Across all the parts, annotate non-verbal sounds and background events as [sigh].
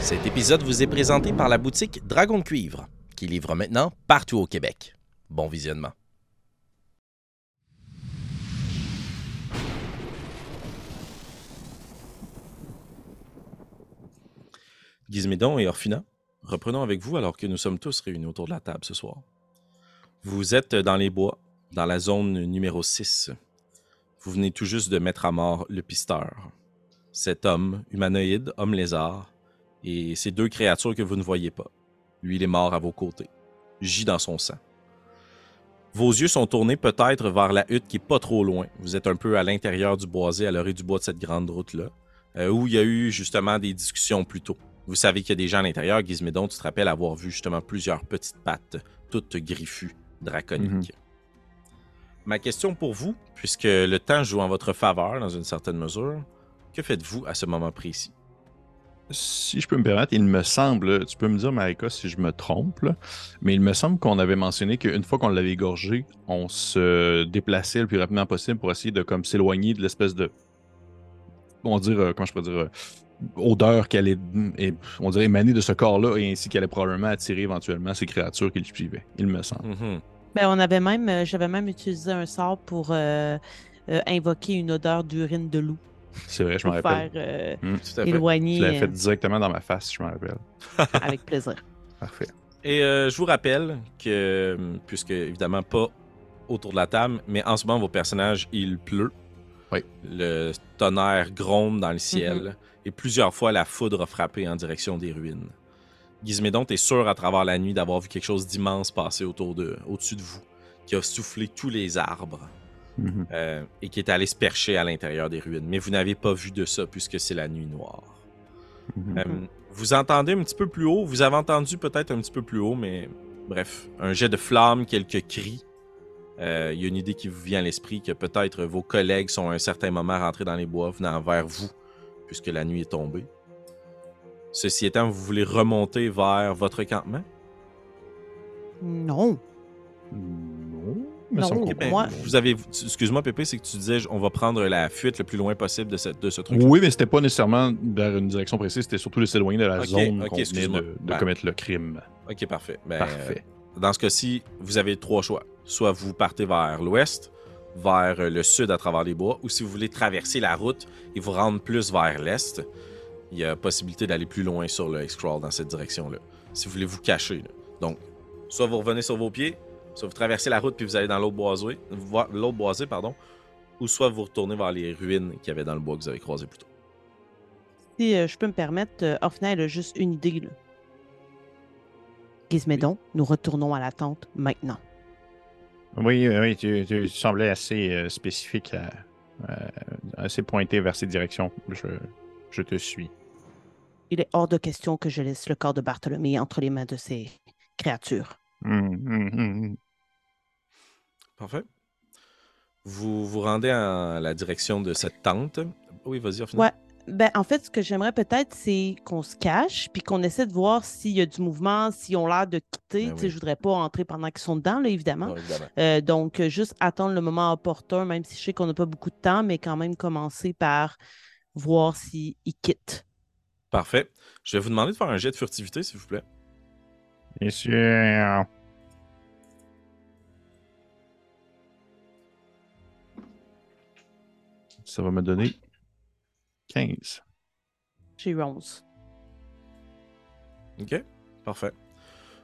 Cet épisode vous est présenté par la boutique Dragon de Cuivre, qui livre maintenant partout au Québec. Bon visionnement. Gizmédon et Orphina, reprenons avec vous alors que nous sommes tous réunis autour de la table ce soir. Vous êtes dans les bois, dans la zone numéro 6. Vous venez tout juste de mettre à mort le pisteur. Cet homme, humanoïde, homme lézard, et ces deux créatures que vous ne voyez pas. Lui, il est mort à vos côtés, gît dans son sang. Vos yeux sont tournés peut-être vers la hutte qui est pas trop loin. Vous êtes un peu à l'intérieur du boisé, à l'orée du bois de cette grande route-là, euh, où il y a eu justement des discussions plus tôt. Vous savez qu'il y a des gens à l'intérieur. Gizmédon, tu te rappelles avoir vu justement plusieurs petites pattes, toutes griffues, draconiques. Ma question pour vous, puisque le temps joue en votre faveur dans une certaine mesure, que faites-vous à ce moment précis? Si je peux me permettre, il me semble, tu peux me dire, Marika, si je me trompe, là, mais il me semble qu'on avait mentionné qu'une fois qu'on l'avait égorgé, on se déplaçait le plus rapidement possible pour essayer de comme s'éloigner de l'espèce de. On dire, euh, comment je peux dire, euh, odeur qu'elle est, est- on dirait, émanée de ce corps-là et ainsi qu'elle allait probablement attirer éventuellement ces créatures qui le suivaient, il me semble. Mhm. Ben, on avait même, euh, j'avais même utilisé un sort pour euh, euh, invoquer une odeur d'urine de loup C'est vrai, je m'en faire rappelle. euh, à fait. Je éloigner l'avais euh, fait directement dans ma face, je m'en rappelle. [laughs] avec [laughs] plaisir. Parfait. Et euh, je vous rappelle que, puisque évidemment pas autour de la table, mais en ce moment, vos personnages, il pleut. Oui. Le tonnerre gronde dans le ciel. Et plusieurs fois, la foudre a frappé en direction des ruines. Gizmédon, t'es sûr à travers la nuit d'avoir vu quelque chose d'immense passer autour de, au-dessus de vous, qui a soufflé tous les arbres Mhm. euh, et qui est allé se percher à l'intérieur des ruines. Mais vous n'avez pas vu de ça puisque c'est la nuit noire. Mhm. Euh, vous entendez un petit peu plus haut, vous avez entendu peut-être un petit peu plus haut, mais bref, un jet de flamme, quelques cris. Euh, Il y a une idée qui vous vient à l'esprit que peut-être vos collègues sont à un certain moment rentrés dans les bois venant vers vous, puisque la nuit est tombée. Ceci étant, vous voulez remonter vers votre campement? Non. Me Non, semble Ben, moi- vous avez, excuse-moi Pépé, c'est que tu disais on va prendre la fuite le plus loin possible de, cette, de ce truc. Oui, mais c'était pas nécessairement vers une direction précise, c'était surtout de s'éloigner de la zone ok, qu'on venait de, de Ben. commettre le crime. Ok, parfait. Ben, Parfait. Dans ce cas-ci, vous avez trois choix. Soit vous partez vers l'ouest, vers euh, le sud à travers les bois, ou si vous voulez traverser la route et vous rendre plus vers l'est, il y a possibilité d'aller plus loin sur le X-Crawl dans cette direction-là. Si vous voulez vous cacher. là. Donc, soit vous revenez sur vos pieds, soit vous traversez la route puis vous allez dans l'autre boisé, l'autre boisé, pardon, ou soit vous retournez vers les ruines qu'il y avait dans le bois que vous avez croisé plus tôt. Si euh, je peux me permettre, euh, Orphna, elle a juste une idée. Là. Gizmédon, nous retournons à la tente maintenant. Oui, oui, tu, tu semblais assez euh, spécifique, à- assez pointé vers ces directions. Je, je te suis. Il est hors de question que je laisse le corps de Bartholomé entre les mains de ces créatures. Hum, hum, hum. Parfait. Vous vous rendez en la direction de cette tente. Oui, vas-y. Ouais. Ben, en fait, ce que j'aimerais peut-être, c'est qu'on se cache, puis qu'on essaie de voir s'il y a du mouvement, s'ils ont l'air de quitter. Ben oui. Je voudrais pas entrer pendant qu'ils sont dedans, là, évidemment. Non, évidemment. Euh, donc, euh, juste attendre le moment opportun, même si je sais qu'on n'a pas beaucoup de temps, mais quand même commencer par voir s'ils quittent. Parfait. Je vais vous demander de faire un jet de furtivité, s'il vous plaît. Bien sûr. Ça va me donner 15. J'ai eu 11. OK. Parfait.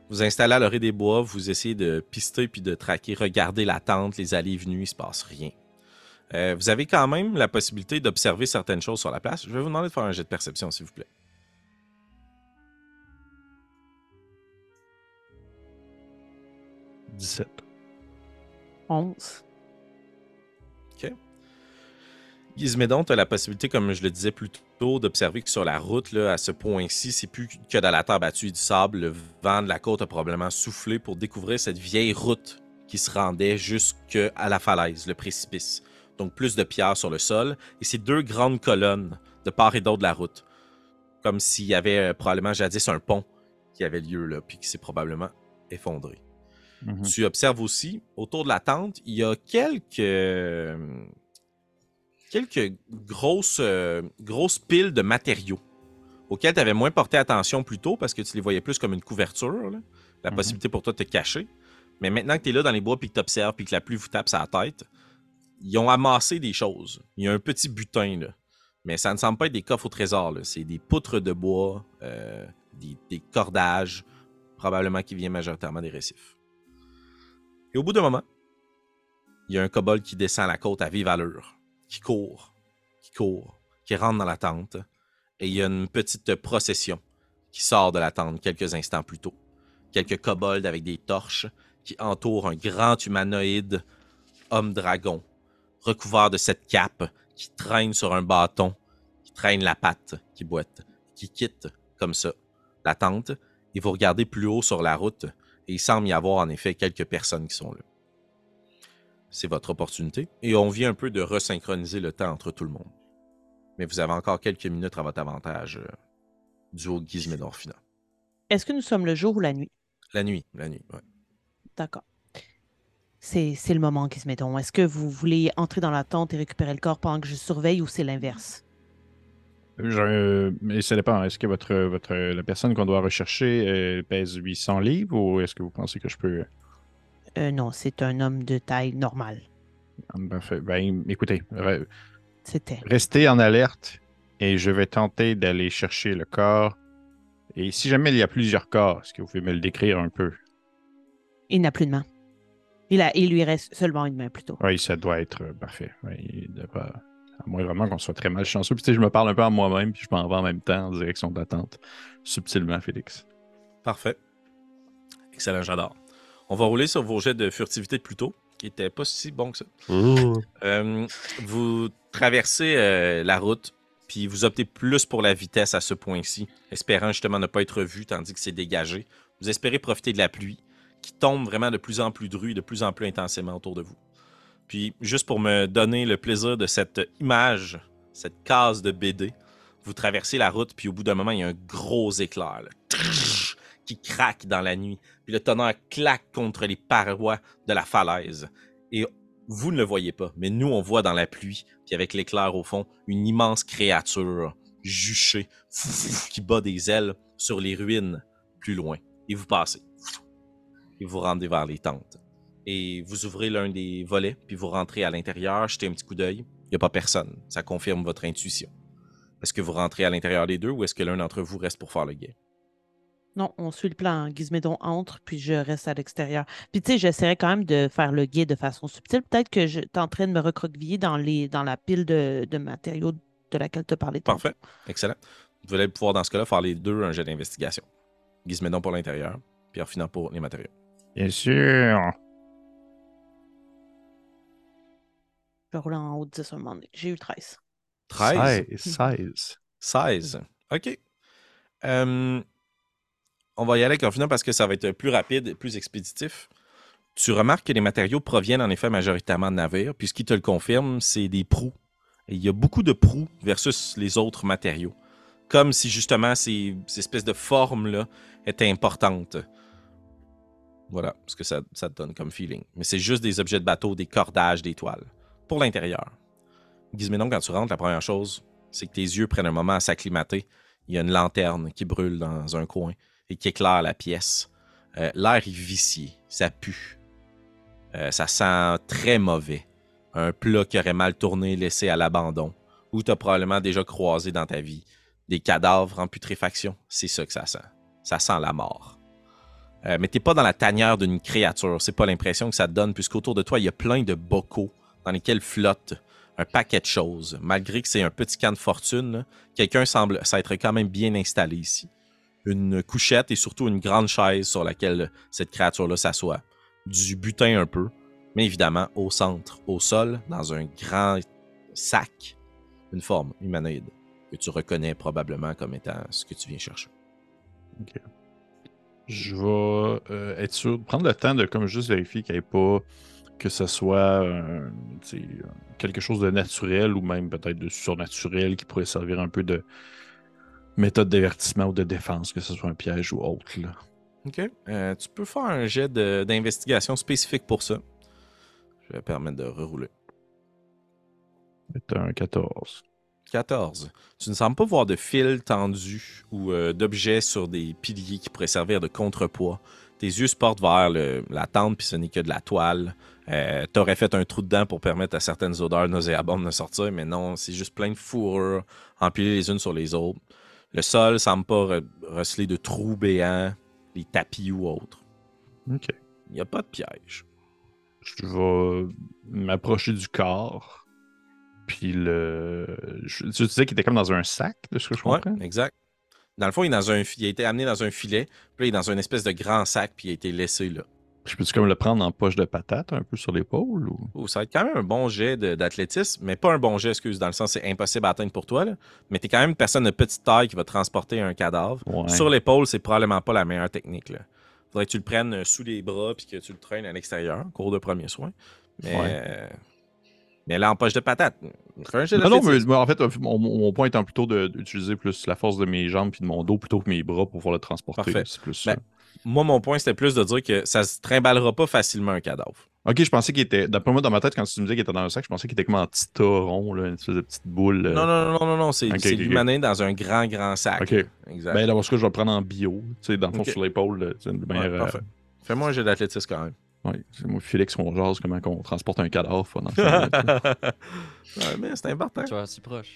Vous installez à l'orée des bois, vous essayez de pister puis de traquer, regarder la tente, les allées et venues, il se passe rien. Euh, vous avez quand même la possibilité d'observer certaines choses sur la place. Je vais vous demander de faire un jet de perception, s'il vous plaît. « 17. 11. Gizmédon, tu as la possibilité, comme je le disais plus tôt, d'observer que sur la route, là, à ce point-ci, c'est plus que dans la terre battue et du sable. Le vent de la côte a probablement soufflé pour découvrir cette vieille route qui se rendait jusqu'à la falaise, le précipice. Donc plus de pierres sur le sol et ces deux grandes colonnes de part et d'autre de la route. Comme s'il y avait euh, probablement jadis un pont qui avait lieu là, puis qui s'est probablement effondré. Mhm. Tu observes aussi, autour de la tente, il y a quelques, euh, quelques grosses, euh, grosses piles de matériaux. auxquels tu avais moins porté attention plus tôt parce que tu les voyais plus comme une couverture, là, la Mhm. possibilité pour toi de te cacher. Mais maintenant que tu es là dans les bois puis que tu observes puis que la pluie vous tape sur la tête, ils ont amassé des choses. Il y a un petit butin, là. Mais ça ne semble pas être des coffres au trésor. C'est des poutres de bois, euh, des, des cordages, probablement qui viennent majoritairement des récifs. Et au bout d'un moment, il y a un kobold qui descend la côte à vive allure, qui court, qui court, qui rentre dans la tente, et il y a une petite procession qui sort de la tente quelques instants plus tôt. Quelques kobolds avec des torches qui entourent un grand humanoïde homme-dragon, recouvert de cette cape, qui traîne sur un bâton, qui traîne la patte, qui boite, qui quitte comme ça la tente, et vous regardez plus haut sur la route, et il semble y avoir en effet quelques personnes qui sont là. C'est votre opportunité, et on vient un peu de resynchroniser le temps entre tout le monde. Mais vous avez encore quelques minutes à votre avantage euh, du haut. Est-ce que nous sommes le jour ou la nuit? La nuit, la nuit, ouais. D'accord. C'est c'est le moment qui se met donc. Est-ce que vous voulez entrer dans la tente et récupérer le corps pendant que je surveille ou c'est l'inverse? Je- mais ça dépend. Est-ce que votre, votre, la personne qu'on doit rechercher euh, pèse 800 livres ou est-ce que vous pensez que je peux. Euh, non, c'est un homme de taille normale. Ah, Parfait. Ben, écoutez, re- C'était. restez en alerte et je vais tenter d'aller chercher le corps. Et si jamais il y a plusieurs corps, est-ce que vous pouvez me le décrire un peu? Il n'a plus de main. Il, a, il lui reste seulement une main plutôt. Oui, ça doit être euh, parfait. Oui, il devrait- À moins vraiment qu'on soit très malchanceux. Puis tu sais, je me parle un peu à moi-même, puis je m'en vais en même temps en direction d'attente. Subtilement, Félix. Parfait. Excellent, j'adore. On va rouler sur vos jets de furtivité de plus tôt, qui n'étaient pas si bons que ça. Euh, vous traversez euh, la route, puis vous optez plus pour la vitesse à ce point-ci, espérant justement ne pas être vu tandis que c'est dégagé. Vous espérez profiter de la pluie, qui tombe vraiment de plus en plus dru, de plus en plus intensément autour de vous. Puis, juste pour me donner le plaisir de cette image, cette case de BD, vous traversez la route, puis au bout d'un moment, il y a un gros éclair là, qui craque dans la nuit. Puis le tonnerre claque contre les parois de la falaise. Et vous ne le voyez pas, mais nous, on voit dans la pluie, puis avec l'éclair au fond, une immense créature juchée qui bat des ailes sur les ruines plus loin. Et vous passez. Et vous rendez vers les tentes. Et vous ouvrez l'un des volets, puis vous rentrez à l'intérieur, jetez un petit coup d'œil. Il n'y a pas personne. Ça confirme votre intuition. Est-ce que vous rentrez à l'intérieur des deux ou est-ce que l'un d'entre vous reste pour faire le guet? Non, on suit le plan. Gizmédon entre, puis je reste à l'extérieur. Puis tu sais, j'essaierai quand même de faire le guet de façon subtile. Peut-être que je tenterai de me recroqueviller dans, les, dans la pile de, de matériaux de laquelle tu as parlé. tantôt. Parfait. Excellent. Vous allez pouvoir, dans ce cas-là, faire les deux un jet d'investigation. Gizmédon pour l'intérieur, puis Orphinan pour les matériaux. Bien sûr. Je vais rouler en haut de 10 un moment donné. J'ai eu 13. 13. 16. 16. OK. Euh, on va y aller avec parce que ça va être plus rapide et plus expéditif. Tu remarques que les matériaux proviennent en effet majoritairement de navires, puis ce qui te le confirme, c'est des proues. Et il y a beaucoup de proues versus les autres matériaux. Comme si justement ces, ces espèces de formes-là étaient importantes. Voilà ce que ça, ça te donne comme feeling. Mais c'est juste des objets de bateau, des cordages, des toiles. Pour l'intérieur. Gizménon, quand tu rentres, la première chose, c'est que tes yeux prennent un moment à s'acclimater. Il y a une lanterne qui brûle dans un coin et qui éclaire la pièce. Euh, L'air est vicié, ça pue. Euh, ça sent très mauvais. Un plat qui aurait mal tourné, laissé à l'abandon, ou tu as probablement déjà croisé dans ta vie. Des cadavres en putréfaction, c'est ça que ça sent. Ça sent la mort. Euh, mais t'es pas dans la tanière d'une créature, c'est pas l'impression que ça te donne, puisqu'autour de toi, il y a plein de bocaux dans lesquels flottent un paquet de choses. Malgré que c'est un petit camp de fortune, quelqu'un semble s'être quand même bien installé ici. Une couchette et surtout une grande chaise sur laquelle cette créature-là s'assoit. Du butin un peu, mais évidemment au centre, au sol, dans un grand sac, une forme humanoïde que tu reconnais probablement comme étant ce que tu viens chercher. Je vais euh, être sûr, prendre le temps de comme juste vérifier qu'il n'y ait pas que ce soit euh, quelque chose de naturel ou même peut-être de surnaturel qui pourrait servir un peu de méthode d'avertissement ou de défense, que ce soit un piège ou autre. Là. OK. Euh, tu peux faire un jet d'investigation spécifique pour ça. Je vais permettre de rerouler. C'est un 14. 14. Tu ne sembles pas voir de fils tendus ou euh, d'objets sur des piliers qui pourraient servir de contrepoids. Tes yeux se portent vers le- la tente, puis ce n'est que de la toile. Euh, T'aurais fait un trou dedans pour permettre à certaines odeurs nauséabondes de sortir, mais non, c'est juste plein de fourrures empilées les unes sur les autres. Le sol semble pas re- recelé de trous béants, les tapis ou autres. Ok. Il n'y a pas de piège. Je vais m'approcher du corps. Puis le. je- Tu disais qu'il était comme dans un sac, de ce que je Ouais, comprends? exact. Dans le fond, il, est dans un, il a été amené dans un filet, puis là, il est dans une espèce de grand sac, puis il a été laissé là. Je peux-tu comme le prendre en poche de patate, un peu sur l'épaule? Ou... Oh, ça va être quand même un bon jet d'athlétisme, mais pas un bon jet, excuse, dans le sens c'est impossible à atteindre pour toi. Là. Mais t'es quand même une personne de petite taille qui va transporter un cadavre. Ouais. Sur l'épaule, c'est probablement pas la meilleure technique. Là. Faudrait que tu le prennes euh, sous les bras puis que tu le traînes à l'extérieur, cours de premier soin. Mais, Ouais. euh, mais là, en poche de patate, fais un jet Non, non, mais, en fait, mon, mon point étant plutôt d'utiliser plus la force de mes jambes puis de mon dos plutôt que mes bras pour pouvoir le transporter. C'est plus Ben, ça. Moi, mon point, c'était plus de dire que ça se trimballera pas facilement un cadavre. Ok, je pensais qu'il était. D'après moi, dans ma tête, quand tu me disais qu'il était dans un sac, je pensais qu'il était comme en petit tas rond, là, une espèce de petite boule. euh. Non, non, non, non, non, c'est Ok, c'est ok, ok. l'humanin dans un grand, grand sac. Ok. Exact. Ben, d'abord, ce que je vais le prendre en bio, tu sais, dans le fond, sur l'épaule. là, tu sais, de Ouais, manière, euh, parfait. Fais-moi un jet d'athlétisme quand même. Ouais, c'est moi, Félix, on jase comment on transporte un cadavre. dans [laughs] ouais, mais c'est important. Tu vois, si proche.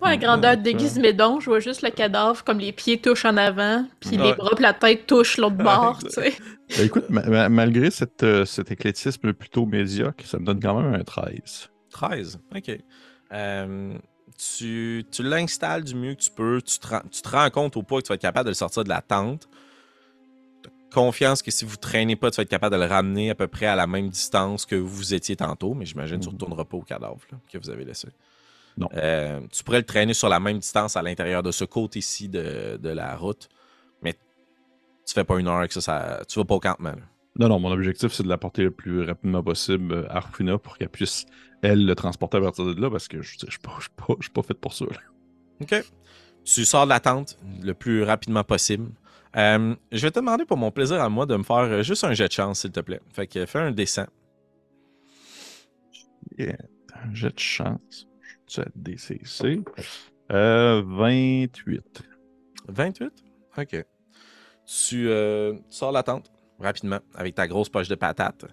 Moi, à grandeur de Ouais, Gizmédon, je vois juste le cadavre, comme les pieds touchent en avant, puis les Ouais. bras puis la tête touchent l'autre bord, tu exact. sais. Ben, écoute, ma- ma- malgré cette, euh, cet éclectisme plutôt médiocre, ça me donne quand même un 13. 13. OK. Euh, tu tu l'installes du mieux que tu peux. Tu te, rends, tu te rends compte au point que tu vas être capable de le sortir de la tente. Confiance que si vous traînez pas, tu vas être capable de le ramener à peu près à la même distance que vous étiez tantôt. Mais j'imagine que tu ne Mhm. retourneras pas au cadavre là, que vous avez laissé. Non. Euh, tu pourrais le traîner sur la même distance à l'intérieur de ce côté-ci de, de la route. Mais tu fais pas une heure que ça, ça tu vas pas au campement. là. Non, non, mon objectif, c'est de l'apporter le plus rapidement possible à Rufuna pour qu'elle puisse, elle, le transporter à partir de là, parce que je ne suis pas, pas, je suis pas fait pour ça. là. OK. Tu sors de la tente le plus rapidement possible. Euh, je vais te demander pour mon plaisir à moi de me faire juste un jet de chance, s'il te plaît. Fait que fais un dessin. Yeah. Un jet de chance. Je suis à DCC. Euh, 28. 28? OK. Tu euh, tu sors de la tente rapidement avec ta grosse poche de patates.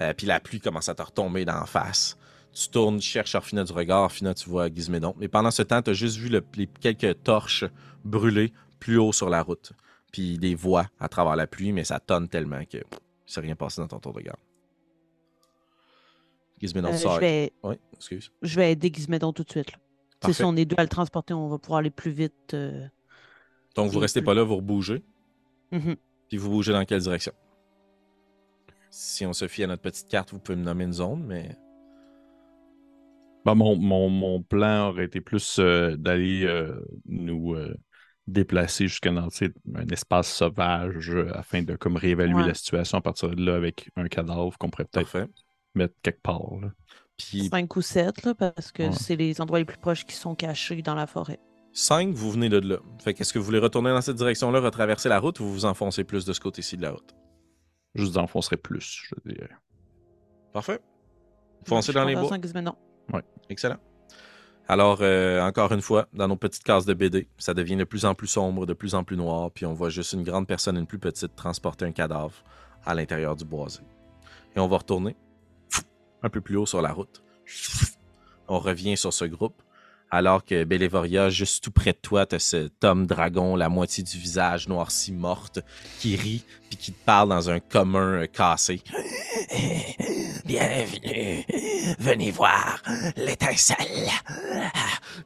Euh, Puis la pluie commence à te retomber d'en face. Tu tournes, tu cherches Orphina du regard. Orphina, tu vois Gizmédon. Mais pendant ce temps, tu as juste vu le- les quelques torches brûlées plus haut sur la route. Puis des voix à travers la pluie, mais ça tonne tellement que s'est rien passé dans ton tour de garde. Gizmédon Euh, je, vais, Oui, excuse. je vais aider Gizmédon tout de suite. là. Si on est deux à le transporter, on va pouvoir aller plus vite. euh. Donc, vous restez plus- pas là, vous rebougez. Mhm. Puis vous bougez dans quelle direction? Si on se fie à notre petite carte, vous pouvez me nommer une zone, mais. Ben, mon, mon, mon plan aurait été plus euh, d'aller euh, nous déplacer jusqu'à dans un espace sauvage euh, afin de comme réévaluer Ouais. la situation à partir de là avec un cadavre qu'on pourrait peut-être Parfait. mettre quelque part. là. Puis Cinq ou sept, là, parce que Ouais. c'est les endroits les plus proches qui sont cachés dans la forêt. 5, vous venez de là. Fait qu'est-ce que vous voulez retourner dans cette direction-là, retraverser la route ou vous vous enfoncez plus de ce côté-ci de la route? Juste d'enfoncer plus, je dirais. Parfait. Foncez Je dans les bois. ça, Gizmédon. Excellent. Alors, euh, encore une fois, dans nos petites cases de BD, ça devient de plus en plus sombre, de plus en plus noir, puis on voit juste une grande personne, une plus petite, transporter un cadavre à l'intérieur du boisé. Et on va retourner un peu plus haut sur la route. On revient sur ce groupe, alors que Bélévoria, juste tout près de toi, t'as cet homme dragon, la moitié du visage noirci morte, qui rit, puis qui te parle dans un commun euh, cassé. [laughs] Bienvenue, venez voir l'étincelle.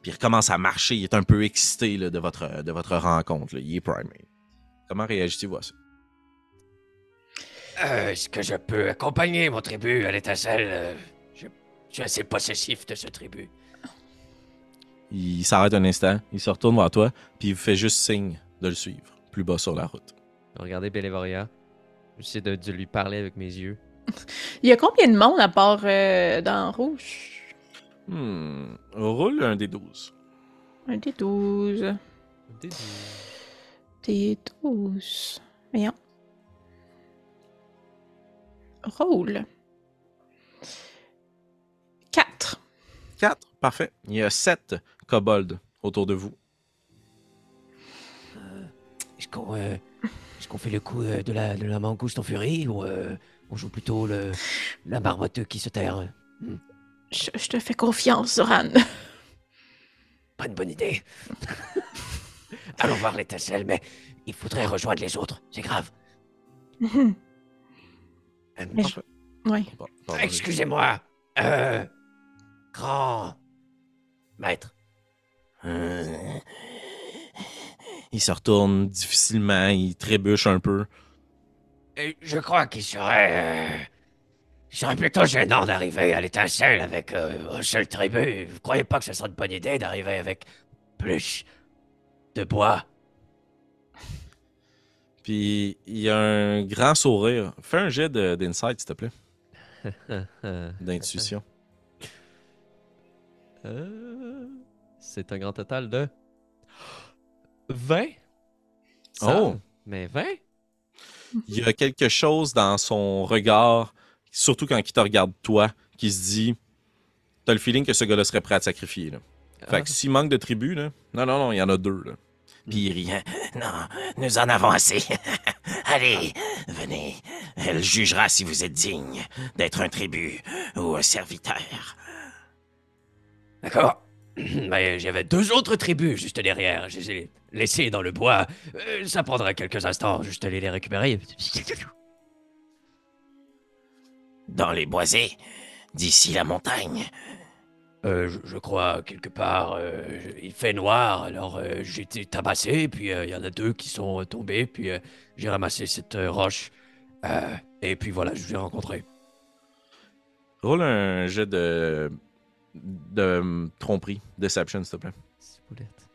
Puis il recommence à marcher, il est un peu excité là, de, votre, de votre rencontre, là. il est primé. Comment réagissez-vous à ça? Euh, Est-ce que je peux accompagner mon tribu à l'étincelle? Euh, je, je suis assez possessif de ce tribu. Il s'arrête un instant, il se retourne vers toi, puis il vous fait juste signe de le suivre, plus bas sur la route. Regardez Bélévoria. J'essaie de, de lui parler avec mes yeux. [laughs] Il y a combien de monde à part euh, dans Rouge? Hmm, roule un des 12. Un des 12. Des 12. Voyons. Roule. 4. 4, parfait. Il y a 7 kobolds autour de vous. Est-ce qu'on euh, est-ce qu'on fait le coup euh, de la, de la mangouste en furie ou euh, on joue plutôt le, la marmotte qui se terre? Je, je te fais confiance, Zoran. Pas une bonne idée. [laughs] Allons voir l'étincelle, mais il faudrait rejoindre les autres. C'est grave. Euh, [laughs] Mais je- bon, Excusez-moi. Euh, grand maître. Il se retourne difficilement, il trébuche un peu. Euh, Je crois qu'il serait. euh, il serait plutôt gênant d'arriver à l'étincelle avec euh, un seul tribu. Vous croyez pas que ce serait une bonne idée d'arriver avec plus de bois Puis il y a un grand sourire. Fais un jet de- d'insight, s'il te plaît, [laughs] d'intuition. Euh, C'est un grand total de 20. Oh! Mais 20? Il y a quelque chose dans son regard, surtout quand il te regarde toi, qui se dit T'as le feeling que ce gars-là serait prêt à te sacrifier. Là. Fait Ah. que s'il manque de tribus, là, non, non, non, il y en a deux. Là. Puis il rit. Non, nous en avons assez. [laughs] Allez, venez. Elle jugera si vous êtes digne d'être un tribut ou un serviteur. D'accord? [clears throat] Mais j'avais deux autres tribus juste derrière. Je les ai laissés dans le bois. Euh, ça prendra quelques instants juste aller les récupérer. [laughs] Dans les boisés, d'ici la montagne. Euh, je, je crois quelque part. euh, il fait noir, alors euh, j'ai été tabassé, puis euh, il y en a deux qui sont euh, tombés, puis euh, j'ai ramassé cette euh, roche. Euh, et puis voilà, je vous ai rencontré. Roule un jet de, de tromperie, deception, s'il te plaît. Ciboulette.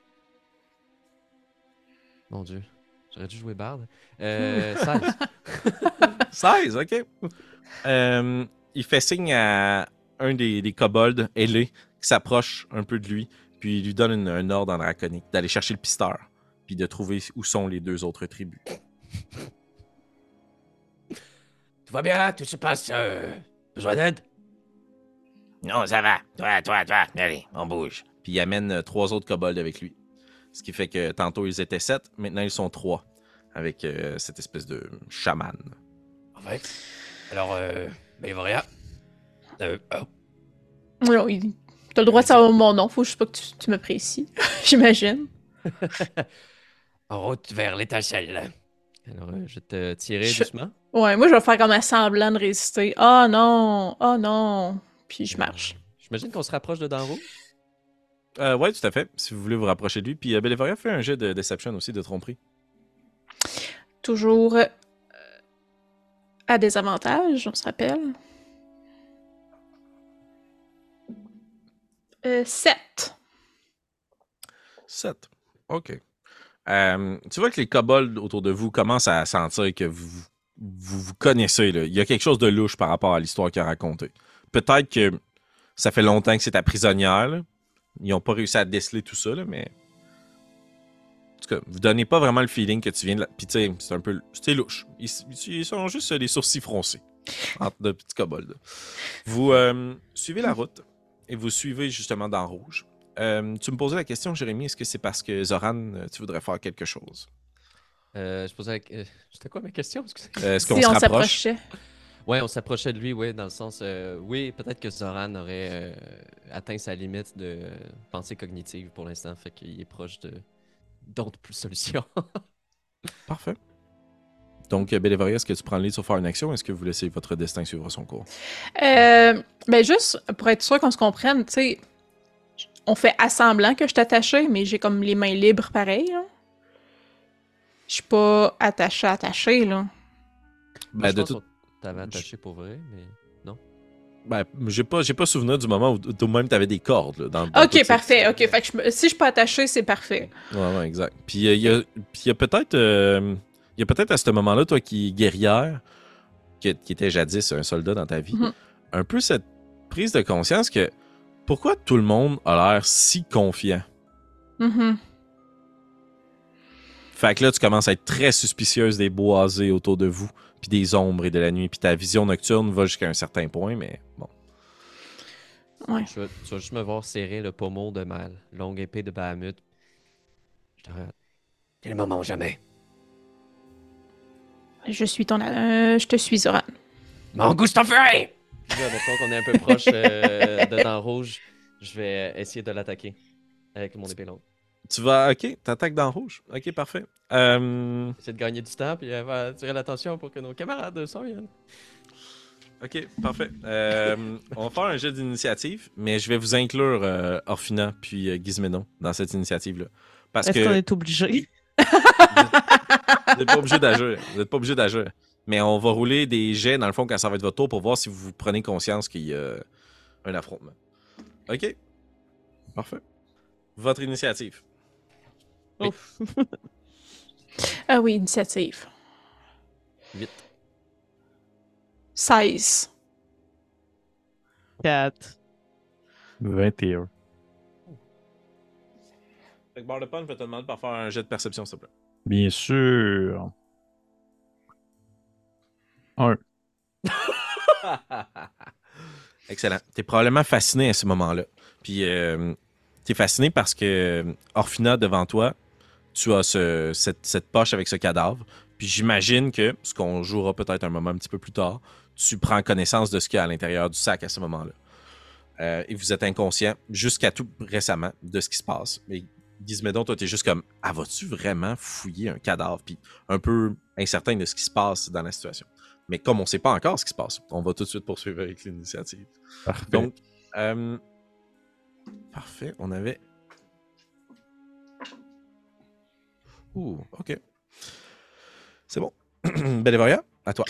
Mon dieu. J'aurais dû jouer barde. Euh, [laughs] 16. 16, ok. Euh, il fait signe à un des, des kobolds ailés qui s'approche un peu de lui, puis il lui donne une- un ordre en draconique d'aller chercher le pisteur, puis de trouver où sont les deux autres tribus. Tout va bien, tout se passe. euh, besoin d'aide? Non, ça va. Toi, toi, toi. Allez, on bouge. Puis il amène euh, trois autres kobolds avec lui. Ce qui fait que tantôt ils étaient sept, maintenant ils sont trois, avec euh, cette espèce de chaman. En fait. Alors, euh, Bélévoria. Euh, oh, Non, il- T'as le droit de savoir mon nom, faut juste pas que tu, tu me précises, [laughs] j'imagine. [laughs] en route vers l'étincelle. Alors, euh, je vais te tirer Je- doucement. Ouais, moi je vais faire comme un semblant de résister. Oh non, oh non. Puis je marche. J'imagine qu'on se rapproche de Danro. Euh, ouais, tout à fait, si vous voulez vous rapprocher de lui. Puis euh, Bélévoria fait un jet de deception aussi, de tromperie. Toujours euh, à désavantage, on se rappelle. Euh, 7. 7. OK. Euh, tu vois que les kobolds autour de vous commencent à sentir que vous vous, vous connaissez. Là. Il y a quelque chose de louche par rapport à l'histoire qu'il a racontée. Peut-être que ça fait longtemps que c'est ta prisonnière. là. Ils n'ont pas réussi à déceler tout ça, là, mais. En tout cas, vous donnez pas vraiment le feeling que tu viens de la. Puis tu sais, c'est un peu. C'est louche. Ils, ils sont juste les sourcils froncés entre deux petits kobolds. Vous euh, suivez la route et vous suivez justement dans Rouge. Euh, tu me posais la question, Jérémy, est-ce que c'est parce que Zoran, euh, tu voudrais faire quelque chose? Euh, je posais. la- euh, C'était quoi ma question? Euh, est-ce qu'on Si se rapproche? s'approchait. Ouais, on s'approchait de lui, oui, dans le sens. euh, oui, peut-être que Zoran aurait euh, atteint sa limite de pensée cognitive pour l'instant, fait qu'il est proche de d'autres plus solutions. [laughs] Parfait. Donc, euh, Bélévaria, est-ce que tu prends le lead sur faire une action ou est-ce que vous laissez votre destin suivre son cours? Euh, ben juste pour être sûr qu'on se comprenne, tu sais, on fait assemblant que je suis attachée, mais j'ai comme les mains libres pareil. Je suis pas attachée, attachée, là. Ben, de tout- qu'on t'avait attaché pour vrai, mais non? Ben, j'ai pas, j'ai pas souvenir du moment où toi-même t'avais des cordes. Là, dans, dans toute Ok, parfait. Ok, fait que je me- si je suis pas attachée, c'est parfait. Ouais, ouais, exact. Puis euh, il y a, y a peut-être, euh, il y a peut-être à ce moment-là, toi qui es guerrière, qui, qui était jadis un soldat dans ta vie, Mhm. un peu cette prise de conscience que pourquoi tout le monde a l'air si confiant? Mhm. Fait que là, tu commences à être très suspicieuse des boisés autour de vous, puis des ombres et de la nuit, puis ta vision nocturne va jusqu'à un certain point, mais bon. Ouais. Tu, vas, tu vas juste me voir serrer le pommeau de ma longue épée de Bahamut. Je te regarde. C'est le moment ou jamais? Je suis ton. euh, je te suis, Zoran. Mon goût! Puis là, maintenant qu'on est un peu proche euh, de dents rouge, je vais essayer de l'attaquer avec mon épée longue. Tu vas. Ok, t'attaques dans le rouge. Ok, parfait. Euh, de gagner du temps puis euh, va attirer l'attention pour que nos camarades s'en viennent. ok, parfait. Euh, on va faire un jeu d'initiative, mais je vais vous inclure euh, Orphina puis euh, Gizménon dans cette initiative-là. Parce Est-ce que. qu'on est obligé? [laughs] Vous n'êtes pas obligé d'agir. Vous n'êtes pas obligé d'agir. Mais on va rouler des jets, dans le fond, quand ça va être votre tour pour voir si vous prenez conscience qu'il y a un affrontement. OK? Parfait. Votre initiative. Oui. [laughs] Ah oui, initiative. Huit. 16. 4. 21. Fait que Pun, je vais te demander de faire un jet de perception, s'il te plaît. Bien sûr. Un. [laughs] Excellent. T'es probablement fasciné à ce moment-là. Puis, euh, t'es fasciné parce que euh, Orphina, devant toi, tu as ce- cette, cette poche avec ce cadavre. Puis, j'imagine que, ce qu'on jouera peut-être un moment un petit peu plus tard, tu prends connaissance de ce qu'il y a à l'intérieur du sac à ce moment-là. Euh, et vous êtes inconscient jusqu'à tout récemment de ce qui se passe. Mais Gizmédon, toi, t'es juste comme, ah, vas-tu vraiment fouiller un cadavre? Puis, un peu incertain de ce qui se passe dans la situation. Mais comme on ne sait pas encore ce qui se passe, on va tout de suite poursuivre avec l'initiative. Parfait. Donc, euh, parfait, on avait. Ouh, ok. C'est bon. [clears throat] Belévoria, à toi.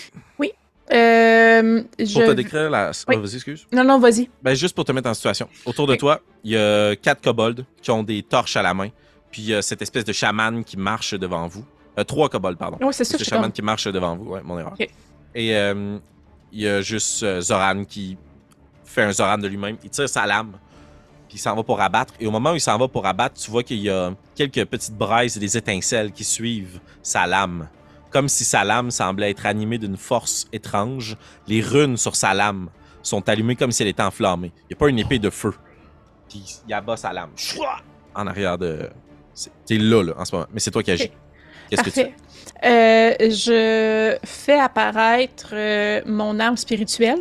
Euh, je... Pour te décrire la. Oui. Ah, vas-y, excuse. Non, non, vas-y. Ben, juste pour te mettre en situation. Autour de Oui. toi, il y a quatre kobolds qui ont des torches à la main. Puis il y a cette espèce de chaman qui marche devant vous. Euh, trois kobolds, pardon. Oui, c'est ça, C'est je le suis chaman qui marche devant vous. Ouais, mon erreur. Et euh, il y a juste euh, Zoran qui fait un Zoran de lui-même. Il tire sa lame. Puis il s'en va pour abattre. Et au moment où il s'en va pour abattre, tu vois qu'il y a quelques petites braises et des étincelles qui suivent sa lame. Comme si sa lame semblait être animée d'une force étrange. Les runes sur sa lame sont allumées comme si elle était enflammée. Il n'y a pas une épée de feu. Puis il abat sa lame. En arrière de. c'est- T'es là, là, en ce moment. Mais c'est toi qui agis. [laughs] Qu'est-ce que tu fais? Euh, je fais apparaître euh, mon arme spirituelle,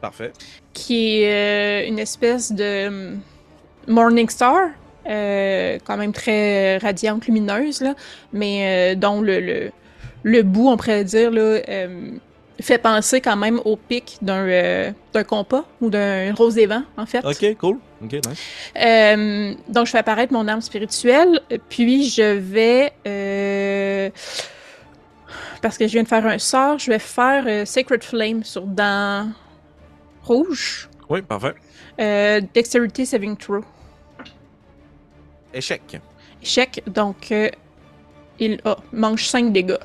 Parfait. Qui est euh, une espèce de hum, Morning Star, euh, quand même très radiante, lumineuse, là, mais euh, dont le, le, le bout, on pourrait dire, là, fait penser quand même au pic d'un compas ou d'un rose des vents, en fait. Ok, cool. Ok, nice. Donc, je fais apparaître mon arme spirituelle, puis je vais. parce que je viens de faire un sort, je vais faire euh, Sacred Flame sur dents rouge. Oui, parfait. Euh, Dexterity Saving Throw. Échec. Échec, donc euh, il a, mange 5 dégâts.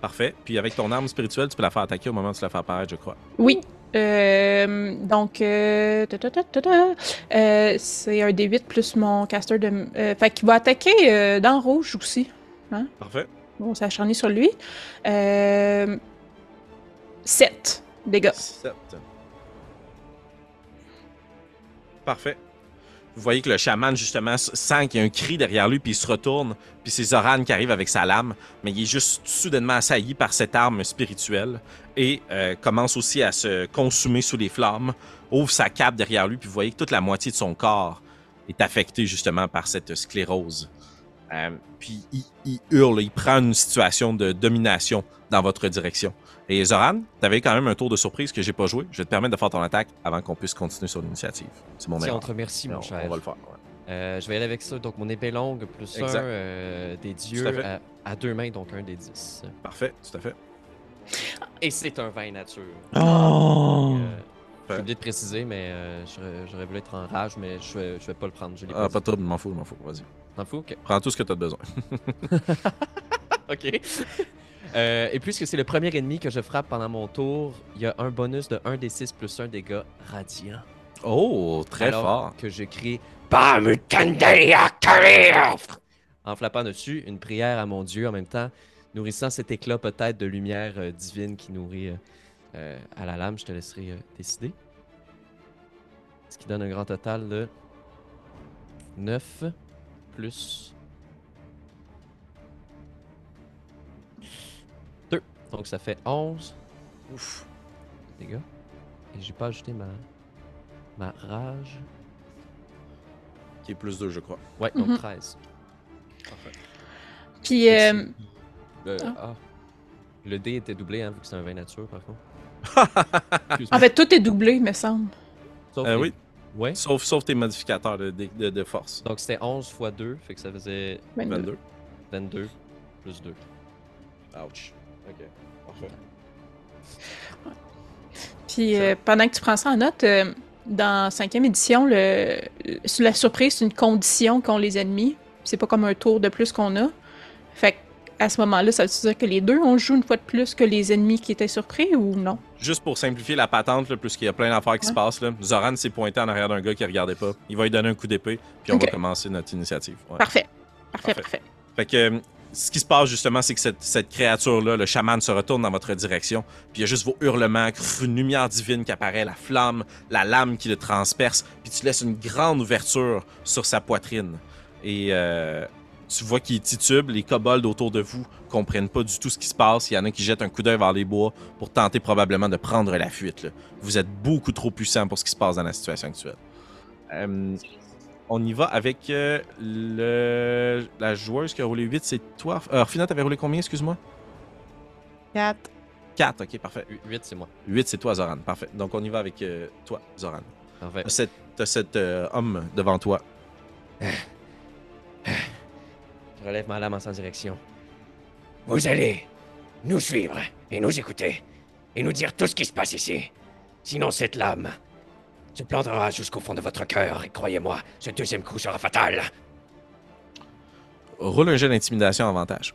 Parfait. Puis avec ton arme spirituelle, tu peux la faire attaquer au moment où tu la fais apparaître, je crois. Oui. Euh, donc, c'est un D8 plus mon caster de. Fait qu'il va attaquer dans rouge aussi. Parfait. Bon, c'est acharné sur lui. Euh, 7 dégâts. 7. Parfait. Vous voyez que le chaman, justement, sent qu'il y a un cri derrière lui, puis il se retourne, puis c'est Zoran qui arrive avec sa lame, mais il est juste soudainement assailli par cette arme spirituelle et euh, commence aussi à se consumer sous les flammes, ouvre sa cape derrière lui, puis vous voyez que toute la moitié de son corps est affectée justement par cette sclérose. Euh, puis il, il hurle, il prend une situation de domination dans votre direction. Et Zoran, t'avais quand même un tour de surprise que j'ai pas joué. Je vais te permettre de faire ton attaque avant qu'on puisse continuer sur l'initiative. C'est mon Tiens, erreur. entre merci, Mais mon on, cher. on va le faire. ouais. Euh, je vais aller avec ça. Donc, mon épée longue plus Exact. un euh, des dieux à fait. à, à deux mains, donc un des dix. Parfait, tout à fait. Et c'est un vin nature. Oh! Euh, J'ai oublié de préciser, mais euh, j'aurais- voulu être en rage, mais je vais, je vais pas le prendre. Je l'ai Ah, pas de trouble, m'en fous, m'en fous. Vas-y. T'en fous? Ok. Prends tout ce que t'as besoin. [laughs] Ok. Euh, et puisque c'est le premier ennemi que je frappe pendant mon tour, il y a un bonus de 1 des 6 plus 1 dégâts radiant. Oh, très Alors fort. Que je crie en flappant dessus une prière à mon Dieu en même temps, nourrissant cet éclat peut-être de lumière euh, divine qui nourrit euh, à la lame. Je te laisserai décider. Ce qui donne un grand total de 9 plus Donc ça fait 11. Ouf. Les gars. Et j'ai pas ajouté ma, ma rage. Qui est plus 2, je crois. Ouais, donc Mhm. 13. Puis, euh, Le, Ah. ah. Le dé était doublé, hein, vu que c'est un 20 nature, par contre. [laughs] en fait, tout est doublé, me semble. Sauf Euh, les- oui, Ouais. sauf, sauf tes modificateurs de, de, de- de force. Donc c'était 11 fois 2, fait que ça faisait 22. 22. 22 plus 2. Ouch. Ok. Parfait. Puis euh, pendant que tu prends ça en note, euh, dans cinquième édition, le, le- sur la surprise, c'est une condition qu'ont les ennemis. C'est pas comme un tour de plus qu'on a. Fait à ce moment-là, ça veut dire que les deux, on joue une fois de plus que les ennemis qui étaient surpris ou non? Juste pour simplifier la patente, là, plus qu'il y a plein d'affaires qui se passent, là, Zoran s'est pointé en arrière d'un gars qui regardait pas. Il va lui donner un coup d'épée, puis on va commencer notre initiative. Ouais. Parfait. Parfait, Parfait. parfait. Fait que euh, ce qui se passe justement, c'est que cette, créature-là, le chaman, se retourne dans votre direction. Puis il y a juste vos hurlements, une lumière divine qui apparaît, la flamme, la lame qui le transperce. Puis tu laisses une grande ouverture sur sa poitrine. Et euh, tu vois qu'il titube. Les kobolds autour de vous comprennent pas du tout ce qui se passe. Il y en a qui jettent un coup d'œil vers les bois pour tenter probablement de prendre la fuite. Vous êtes beaucoup trop puissant pour ce qui se passe dans la situation actuelle. Euh, on y va avec euh, le... la joueuse qui a roulé 8, c'est toi. Euh, Orphina, t'avais roulé combien, excuse-moi? 4. 4, ok, parfait. 8, c'est moi. 8, c'est toi, Zoran, parfait. Donc on y va avec euh, toi, Zoran. Parfait. T'as cet, t'as cet, euh, homme devant toi. Je [sighs] relève ma lame en sans direction. Vous allez nous suivre et nous écouter et nous dire tout ce qui se passe ici. Sinon, cette lame se plantera jusqu'au fond de votre cœur et croyez-moi, ce deuxième coup sera fatal. Roule un jeu d'intimidation avantage.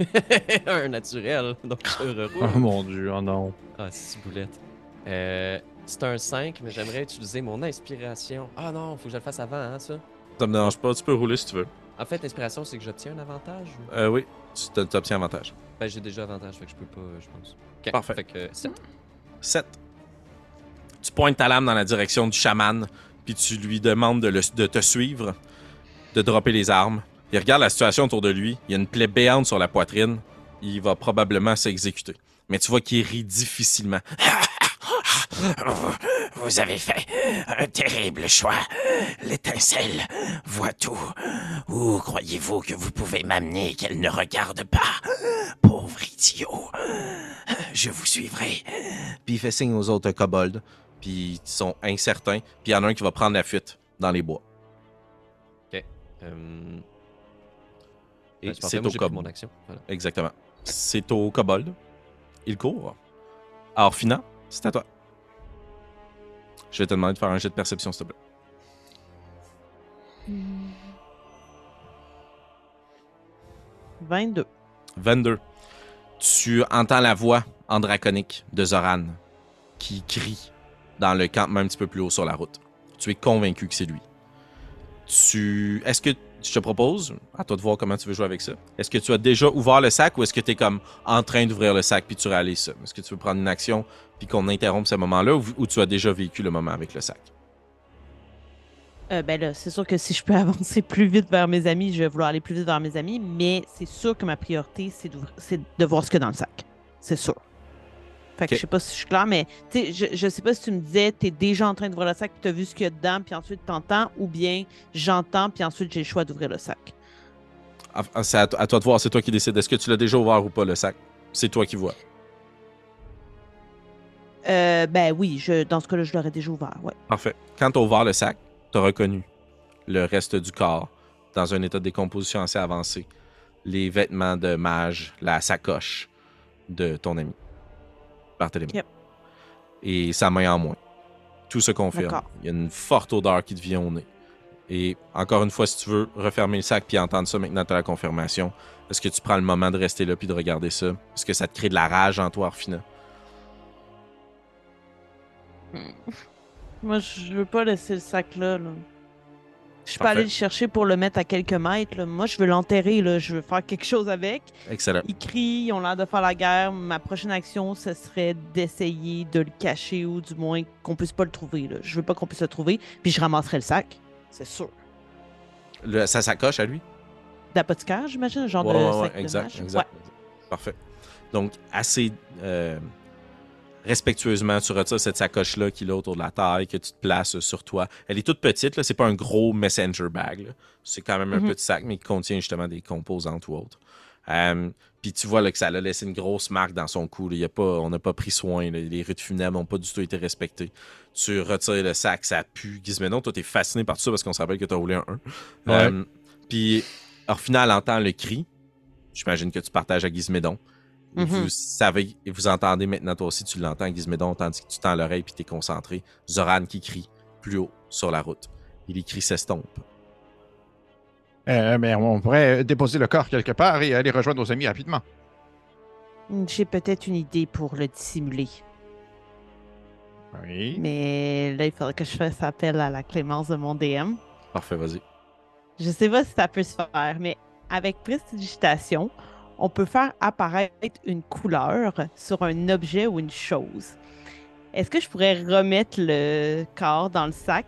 [laughs] un naturel, donc je reroule. Oh mon dieu, oh non. Ah, c'est boulette. Euh, c'est un 5, mais j'aimerais utiliser mon inspiration. Ah non, faut que je le fasse avant, hein, ça. Ça me dérange pas, tu peux rouler si tu veux. En fait, l'inspiration, c'est que j'obtiens un avantage. ou- Euh, oui, tu t'obtiens avantage. Ben, j'ai déjà avantage, fait que je peux pas, euh, je pense. Parfait. Fait que 7. 7. Tu pointes ta lame dans la direction du chaman, puis tu lui demandes de, le- de te suivre, de dropper les armes. Il regarde la situation autour de lui. Il y a une plaie béante sur la poitrine. Il va probablement s'exécuter. Mais tu vois qu'il rit difficilement. Vous, avez fait un terrible choix. L'étincelle voit tout. Où croyez-vous que vous pouvez m'amener qu'elle ne regarde pas? Pauvre idiot. Je vous suivrai. Puis il fait signe aux autres kobolds. Puis ils sont incertains. Puis il y en a un qui va prendre la fuite dans les bois. Euh... Et ben, c'est au kobold. mon action. Voilà. Exactement. C'est au kobold. Il court. Alors, Fina, c'est à toi. Je vais te demander de faire un jet de perception, s'il te plaît. 22. 22. Tu entends la voix en draconique de Zoran qui crie dans le campement un petit peu plus haut sur la route. Tu es convaincu que c'est lui. Tu. Est-ce que. Je te propose, à toi de voir comment tu veux jouer avec ça. Est-ce que tu as déjà ouvert le sac ou est-ce que tu es comme en train d'ouvrir le sac puis tu réalises ça? Est-ce que tu veux prendre une action puis qu'on interrompe ce moment-là ou, tu as déjà vécu le moment avec le sac? Euh, ben là, c'est sûr que si je peux [laughs] avancer plus vite vers mes amis, je vais vouloir aller plus vite vers mes amis, mais c'est sûr que ma priorité, c'est de voir ce qu'il y a dans le sac. C'est sûr. Fait que Ok. je sais pas si je suis claire, mais tu je, je sais pas si tu me disais, tu es déjà en train d'ouvrir le sac, tu as vu ce qu'il y a dedans, puis ensuite t'entends, ou bien j'entends, puis ensuite j'ai le choix d'ouvrir le sac. Ah, ah, C'est à, to- à toi de voir, c'est toi qui décides. Est-ce que tu l'as déjà ouvert ou pas le sac? C'est toi qui vois. Euh, ben oui, je, dans ce cas-là, je l'aurais déjà ouvert, ouais. Parfait. Quand tu as ouvert le sac, tu as reconnu le reste du corps dans un état de décomposition assez avancé. Les vêtements de mage, la sacoche de ton ami, Barthélemy. Yep. Et sa main en moins. Tout se confirme. Il y a une forte odeur qui te vient au nez. Et encore une fois, si tu veux refermer le sac puis entendre ça, maintenant tu as la confirmation. Est-ce que tu prends le moment de rester là puis de regarder ça? Est-ce que ça te crée de la rage en toi, Arfina? [laughs] Moi, je veux pas laisser le sac là. là. Je peux aller Parfait. le chercher pour le mettre à quelques mètres. là. Moi, je veux l'enterrer. là. Je veux faire quelque chose avec. Excellent. Ils crient, ils ont l'air de faire la guerre. Ma prochaine action, ce serait d'essayer de le cacher ou du moins qu'on puisse pas le trouver. Là. Je veux pas qu'on puisse le trouver. Puis je ramasserai le sac. C'est sûr. Le- ça s'accroche à lui? D'apothicaire, j'imagine, genre Ouais, de ouais, sac de exact, mâche. exact. Parfait. Donc, assez euh, respectueusement, tu retires cette sacoche-là qu'il a autour de la taille, que tu te places sur toi. Elle est toute petite, là. C'est pas un gros messenger bag, là. C'est quand même un Mhm. petit sac, mais qui contient justement des composantes ou autres. Euh, puis tu vois là, que ça a laissé une grosse marque dans son cou. là. Il y a pas, on n'a pas pris soin. là. Les rites funèbres n'ont pas du tout été respectés. Tu retires le sac, ça pue. Gizménon, toi, t'es fasciné par tout ça parce qu'on se rappelle que t'as roulé un 1. Ouais. Euh, puis, au final, entend le cri. J'imagine que tu partages à Gizmédon. Mhm. Vous savez, et vous entendez maintenant, toi aussi, tu l'entends, Gizmédon, tandis que tu tends l'oreille puis t'es concentré. Zoran qui crie plus haut sur la route. Et les cris s'estompent. Euh, mais on pourrait déposer le corps quelque part et aller rejoindre nos amis rapidement. J'ai peut-être une idée pour le dissimuler. Oui. Mais là, il faudrait que je fasse appel à la clémence de mon DM. Parfait, vas-y. Je sais pas si ça peut se faire, mais avec prestidigitation, on peut faire apparaître une couleur sur un objet ou une chose. Est-ce que je pourrais remettre le corps dans le sac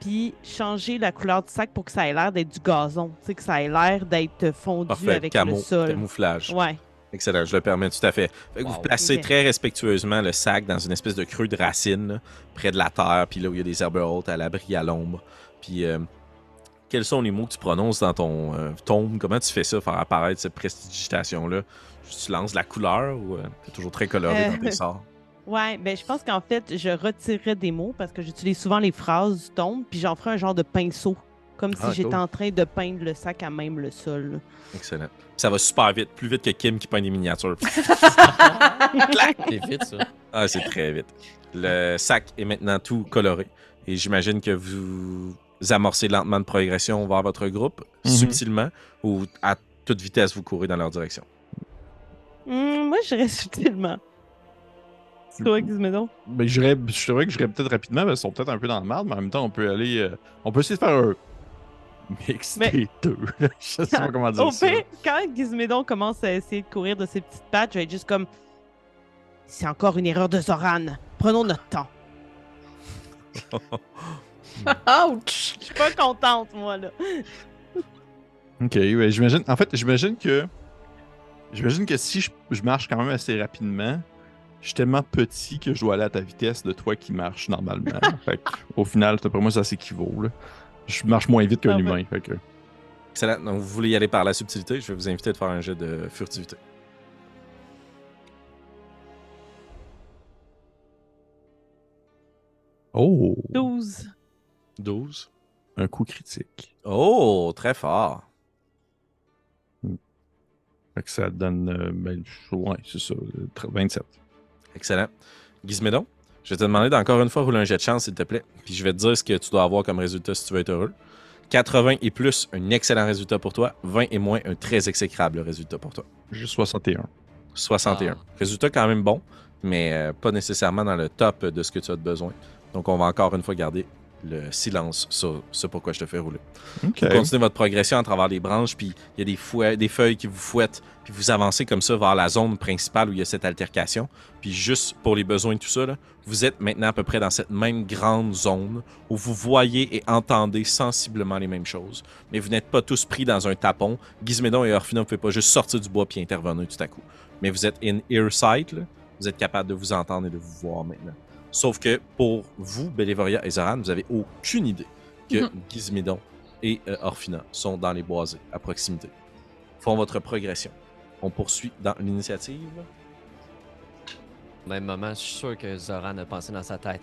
puis changer la couleur du sac pour que ça ait l'air d'être du gazon, tu sais, que ça ait l'air d'être fondu Parfait. avec Camo, le sol. camouflage. Ouais. Excellent, je le permets tout à fait. Fait que Vous placez très respectueusement le sac dans une espèce de creux de racines, là, près de la terre, puis là où il y a des herbes hautes, à l'abri, à l'ombre. Puis, euh, quels sont les mots que tu prononces dans ton euh, tome? Comment tu fais ça, faire apparaître cette prestidigitation-là? Tu lances de la couleur ou euh, t'es toujours très coloré Euh, dans tes sorts? [laughs] Ouais, ben je pense qu'en fait, je retirerais des mots parce que j'utilise souvent les phrases du tombe, puis j'en ferais un genre de pinceau, comme si Ah, j'étais cool. en train de peindre le sac à même le sol. là. Excellent. Ça va super vite, plus vite que Kim qui peint des miniatures. [laughs] C'est vite, ça. Ah, c'est très vite. Le sac est maintenant tout coloré. Et j'imagine que vous amorcez lentement de progression vers votre groupe, Mhm. subtilement, ou à toute vitesse vous courez dans leur direction? Hmm, moi, je reste subtilement. C'est toi, Gizmédon? Ben, j'irais- je dirais que j'irais peut-être rapidement, parce qu'ils sont peut-être un peu dans le marde, mais en même temps, on peut aller. euh, on peut essayer de faire un mix Mais- des deux. [laughs] je sais pas comment dire Au ça. quand Gizmédon commence à essayer de courir de ses petites pattes, je vais être juste comme. C'est encore une erreur de Zoran. Prenons notre temps. [laughs] [laughs] Ouch! Je suis pas contente, moi, là. [laughs] Ok, ouais, j'imagine. En fait, j'imagine que. J'imagine que si je, je marche quand même assez rapidement, je suis tellement petit que je dois aller à ta vitesse de toi qui marche normalement. [laughs] fait que, au final, d'après moi, ça s'équivaut. là. Je marche moins vite qu'un Ah humain. Fait que... Excellent. Donc, vous voulez y aller par la subtilité. Je vais vous inviter à faire un jet de furtivité. Oh! 12. 12. Un coup critique. Oh, très fort. Fait que ça donne. euh, ben, ouais, c'est ça. euh, 27. Excellent. Gizmédon, je vais te demander d'encore une fois rouler un jet de chance, s'il te plaît. Puis je vais te dire ce que tu dois avoir comme résultat si tu veux être heureux. 80 et plus, un excellent résultat pour toi. 20 et moins, un très exécrable résultat pour toi. Juste 61. 61. Ah. Résultat quand même bon, mais euh, pas nécessairement dans le top de ce que tu as de besoin. Donc on va encore une fois garder le silence sur ce pourquoi je te fais rouler. Ok. Vous continuez votre progression à travers les branches, puis il y a des, feuilles qui vous fouettent, puis vous avancez comme ça vers la zone principale où il y a cette altercation. Puis juste pour les besoins de tout ça, là, vous êtes maintenant à peu près dans cette même grande zone où vous voyez et entendez sensiblement les mêmes choses. Mais vous n'êtes pas tous pris dans un tapon. Gizmédon et Orphina ne pouvez pas juste sortir du bois puis intervenir tout à coup. Mais vous êtes in earsight, là. vous êtes capable de vous entendre et de vous voir maintenant. Sauf que pour vous, Belévoria et Zoran, vous avez aucune idée que Mhm. Gizmédon et euh, Orphina sont dans les boisés à proximité. Font votre progression. On poursuit dans l'initiative. Au même moment, je suis sûr que Zoran a pensé dans sa tête.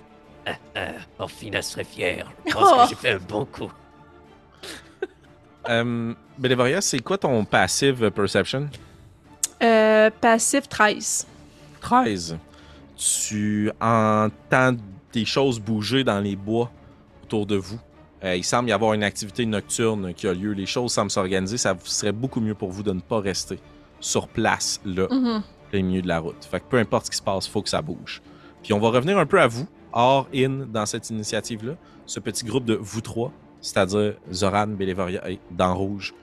Ah, Orphina serait fière. Je pense Oh. que j'ai fait un bon coup. Euh, Belévoria, c'est quoi ton passive perception? Euh, passif 13. 13. Tu entends des choses bouger dans les bois autour de vous. Euh, il semble y avoir une activité nocturne qui a lieu. Les choses semblent s'organiser. Ça serait beaucoup mieux pour vous de ne pas rester sur place, là, Mhm. plein milieu de la route. Fait que peu importe ce qui se passe, il faut que ça bouge. Puis on va revenir un peu à vous, hors in, dans cette initiative-là. Ce petit groupe de vous trois, c'est-à-dire Zoran, Bélévoria et Dan Rouge.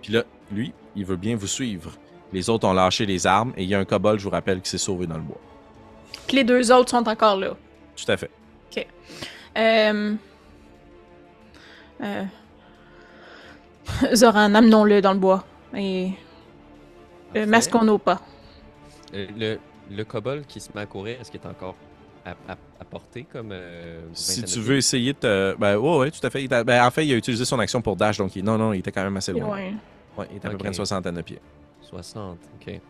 Puis là, lui, il veut bien vous suivre. Les autres ont lâché les armes et il y a un kobold, je vous rappelle, qui s'est sauvé dans le bois. Puis les deux autres sont encore là. Tout à fait. Euh... Euh... Zoran, amenons-le dans le bois. Et. Euh, Parfait. masquons nos pas. Euh, Le, le kobold qui se met à courir, est-ce qu'il est encore à, à- à portée comme. euh, Si tu veux essayer de te... Ben, ouais, ouais, tout à fait. Ben, en fait, il a utilisé son action pour dash, donc il... non, non, il était quand même assez loin. Ouais. Ouais, il était à peu Ok. près une soixantaine de pieds. pieds? 60, ok.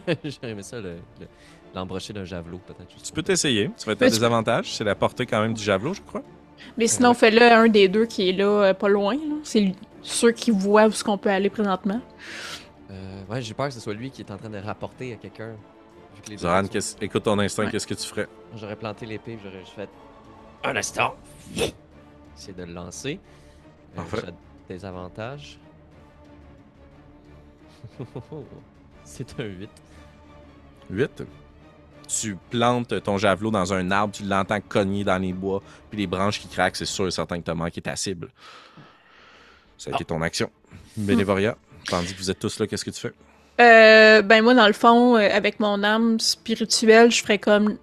[laughs] J'aurais aimé ça, le- le- l'embrocher d'un javelot, peut-être. Tu peux t'essayer. Tu vas être à tu- désavantage. C'est la portée quand même du javelot, je crois. Mais sinon, fais-le un des deux qui est là, euh, pas loin. C'est lui- ceux qui voient où ce qu'on peut aller présentement. Euh, ouais, j'ai peur que ce soit lui qui est en train de rapporter à quelqu'un. Zoran, sont- écoute ton instinct, Ouais. qu'est-ce que tu ferais? J'aurais planté l'épée, j'aurais juste fait Un instant. essayer de le lancer. Euh, Parfait. j'ai des avantages. [laughs] C'est un 8. 8. Tu plantes ton javelot dans un arbre, tu l'entends cogner dans les bois, puis les branches qui craquent, c'est sûr et certain que tu as manqué ta cible. Ça a été ton action. Bénévoria, tandis que vous êtes tous là, qu'est-ce que tu fais? Euh, ben moi, dans le fond, euh, avec mon âme spirituelle, je ferais comme,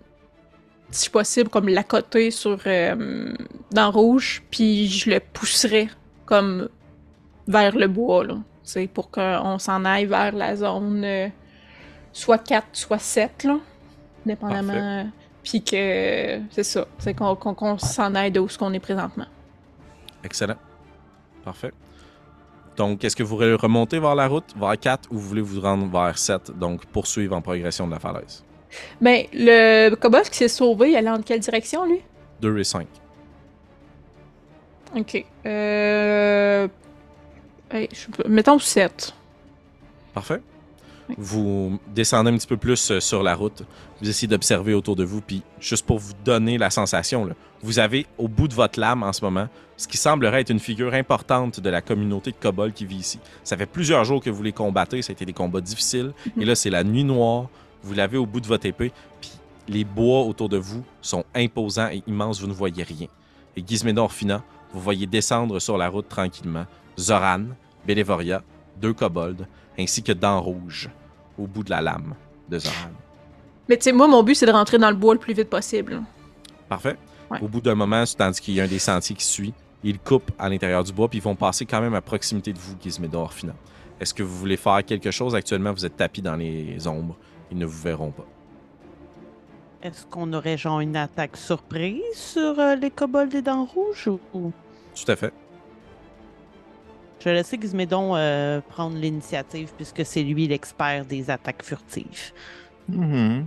si possible, comme l'accoter sur euh, dans rouge, puis je le pousserais comme vers le bois, là. C'est pour qu'on s'en aille vers la zone euh, soit 4, soit 7, là, dépendamment. Puis que c'est ça, c'est qu'on s'en aille de où ce qu'on est présentement. Excellent. Parfait. Donc, est-ce que vous voulez remonter vers la route, vers 4, ou vous voulez vous rendre vers 7, donc poursuivre en progression de la falaise? Ben, le kobold qui s'est sauvé, il allait en quelle direction, lui? 2 et 5. Ok. Euh... hey, je Mettons 7. Parfait. Oui. Vous descendez un petit peu plus euh, sur la route. Vous essayez d'observer autour de vous. Puis, juste pour vous donner la sensation, là, vous avez au bout de votre lame en ce moment ce qui semblerait être une figure importante de la communauté de kobolds qui vit ici. Ça fait plusieurs jours que vous les combattez. Ça a été des combats difficiles. Et là, c'est la nuit noire. Vous l'avez au bout de votre épée. Puis, les bois autour de vous sont imposants et immenses. Vous ne voyez rien. Et Gizmédon Orphina, vous voyez descendre sur la route tranquillement Zoran, Bélévoria, deux kobolds, ainsi que Dents Rouge au bout de la lame de Zoran. Mais tu sais, moi, mon but, c'est de rentrer dans le bois le plus vite possible. Parfait. Ouais. Au bout d'un moment, tandis qu'il y a un des sentiers qui suit, ils coupent à l'intérieur du bois, puis ils vont passer quand même à proximité de vous, Gizmédon Orphina. Est-ce que vous voulez faire quelque chose? Actuellement, vous êtes tapis dans les ombres. Ils ne vous verront pas. Est-ce qu'on aurait genre une attaque surprise sur euh, les kobolds des dents rouges ou- ou... Tout à fait. Je vais laisser Gizmédon euh, prendre l'initiative puisque c'est lui l'expert des attaques furtives. Mhm.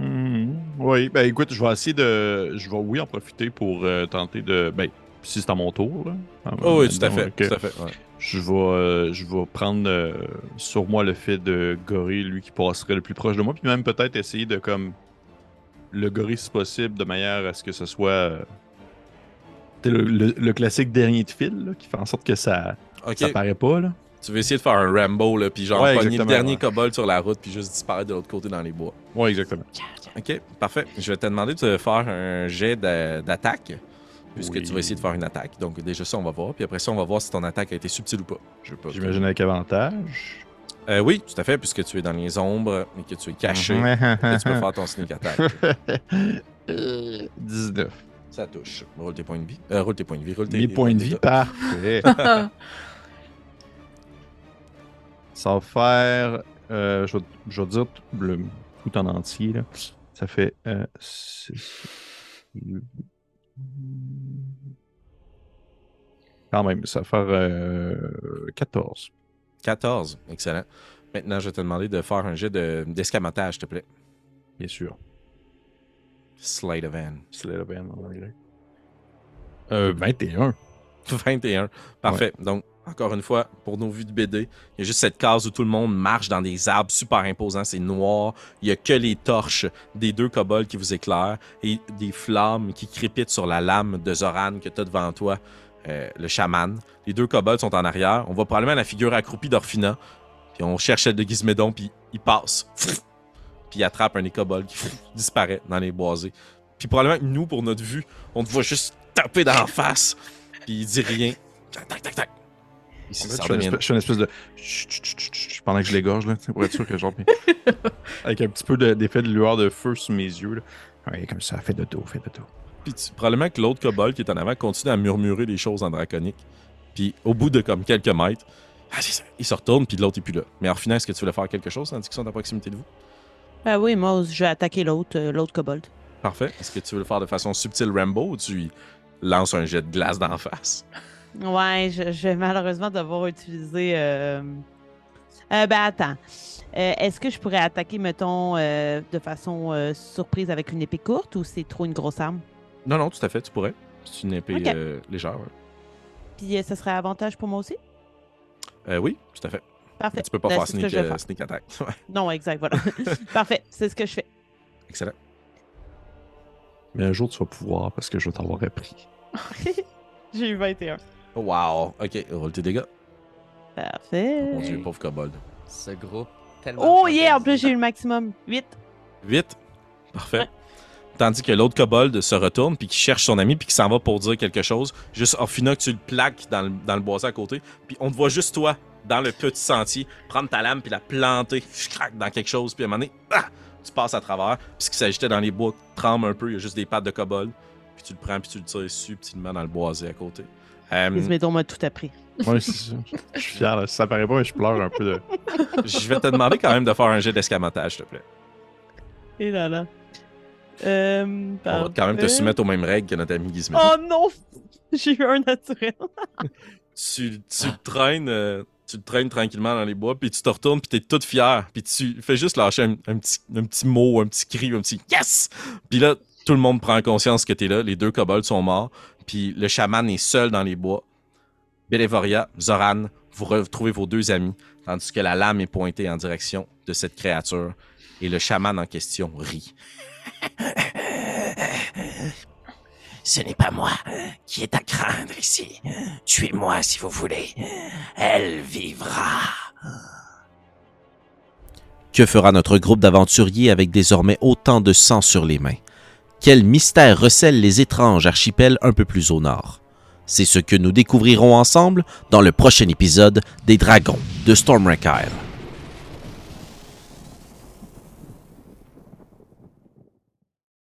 Mhm. Oui, ben écoute, je vais essayer de. Je vais, oui, en profiter pour euh, tenter de. Ben, si c'est à mon tour, là. Ah, Oh oui, tout à fait. ok. Tout à fait. ouais. Je vais, euh, je vais prendre euh, sur moi le fait de gorille, lui qui passerait le plus proche de moi, puis même peut-être essayer de comme le gorille si possible, de manière à ce que ce soit euh, le- le classique dernier de fil, là, qui fait en sorte que ça, Ok. ça paraît pas. Là. Tu veux essayer de faire un Rambo, là, puis genre Ouais, pogner le dernier ouais. kobold sur la route, puis juste disparaître de l'autre côté dans les bois. Ouais, exactement. Ok, parfait. Je vais te demander de faire un jet d'a- d'attaque, puisque Oui. tu vas essayer de faire une attaque. Donc déjà ça, on va voir. Puis après ça, on va voir si ton attaque a été subtile ou pas. Je veux pas. J'imagine avec avantage. Euh, oui, tout à fait, puisque tu es dans les ombres et que tu es caché. [laughs] Et tu peux faire ton sneak attack. [laughs] Euh, 19. Ça touche. Roule tes points de vie. Euh, roule tes points de vie. Roule tes Mes points de vie, parfait. [laughs] Ça va faire. euh, je, vais, je vais dire tout, le, tout en entier. Là. Ça fait. Euh, six- Quand même, ça va faire euh, 14. 14. Excellent. Maintenant, je vais te demander de faire un jet de- d'escamotage, s'il te plaît. Bien sûr. Slide of hand. Slate of hand en anglais. Euh, 21. 21. [laughs] Parfait. Donc, encore une fois, pour nos vues de BD, il y a juste cette case où tout le monde marche dans des arbres super imposants. C'est noir. Il y a que les torches des deux kobolds qui vous éclairent et des flammes qui crépitent sur la lame de Zoran que tu as devant toi, euh, le chaman. Les deux kobolds sont en arrière. On voit probablement la figure accroupie d'Orphina. Puis on cherche celle de Gizmédon, puis il passe. Puis il attrape un des kobolds qui [laughs] disparaît dans les boisés. Puis probablement nous, pour notre vue, on te voit juste taper dans la face. puis il dit rien. Tac, tac, tac. En fait, je, fais une de espèce, je fais une espèce de pendant que je l'égorge là, pour être sûr que genre [laughs] avec un petit peu de- d'effet de, lueur de feu sur mes yeux là. Ouais, comme ça, fais de dos, fais de dos. Puis tu- probablement que l'autre kobold qui est en avant continue à murmurer des choses en draconique. Puis au bout de comme quelques mètres, ah, il se retourne, puis l'autre est plus là. Mais en final, est-ce que tu voulais faire quelque chose tandis qu'ils sont à proximité de vous? Ben oui, moi, je vais attaquer l'autre, euh, l'autre kobold. Parfait. Est-ce que tu veux le faire de façon subtile Rambo ou tu lui lances un jet de glace d'en face? Ouais, je, je vais malheureusement devoir utiliser. euh, euh, ben attends. Euh, Est-ce que je pourrais attaquer, mettons, euh, de façon euh, surprise avec une épée courte ou c'est trop une grosse arme? Non, non, tout à fait, tu pourrais. C'est une épée euh, légère. ouais. Puis euh, ça serait avantage pour moi aussi? Euh, oui, tout à fait. Parfait. Mais tu peux pas Ben, faire sneak, euh, faire. sneak attack. [laughs] Non, exact, voilà. [laughs] Parfait, c'est ce que je fais. excellent. Mais un jour tu vas pouvoir parce que je vais t'avoir appris. [laughs] J'ai eu 21. Wow. Ok, roule tes dégâts. Parfait. Mon dieu, pauvre kobold. Ce groupe tellement. Oh yeah, en plus j'ai eu le maximum. 8. Vite. Parfait. Ouais. Tandis que l'autre kobold se retourne puis qui cherche son ami puis qui s'en va pour dire quelque chose. Juste Orphina que tu le plaques dans le, dans le boisé à côté. Puis on te voit juste toi dans le petit sentier prendre ta lame puis la planter crac, dans quelque chose puis à un moment donné, ah, tu passes à travers. Puis ce qui s'agitait dans les bois tremble un peu. Il y a juste des pattes de kobold. Puis tu le prends puis tu le tires subtilement dans le boisé à côté. Euh, Ismédon m'a tout appris. C'est ça. [laughs] Je suis fier, là. Si ça paraît pas, mais je pleure un peu de. je vais te demander quand même de faire un jet d'escamotage, s'il te plaît. Et là là. Euh, On va quand même te soumettre aux mêmes règles que notre ami Gizmo. Oh non! [laughs] J'ai eu un naturel. [laughs] tu, tu le traînes, euh, tu le traînes tranquillement dans les bois, puis tu te retournes, puis t'es toute fière, puis tu fais juste lâcher un, un petit, un petit mot, un petit cri, un petit yes! Puis là, tout le monde prend conscience que t'es là, les deux kobolds sont morts, puis le chaman est seul dans les bois. Bélévoria, Zoran, vous retrouvez vos deux amis, tandis que la lame est pointée en direction de cette créature, et le chaman en question rit. [laughs] Ce n'est pas moi qui est à craindre ici. Tuez-moi si vous voulez. Elle vivra. Que fera notre groupe d'aventuriers avec désormais autant de sang sur les mains? Quel mystère recèlent les étranges archipels un peu plus au nord? C'est ce que nous découvrirons ensemble dans le prochain épisode des Dragons de Stormwreck Isle.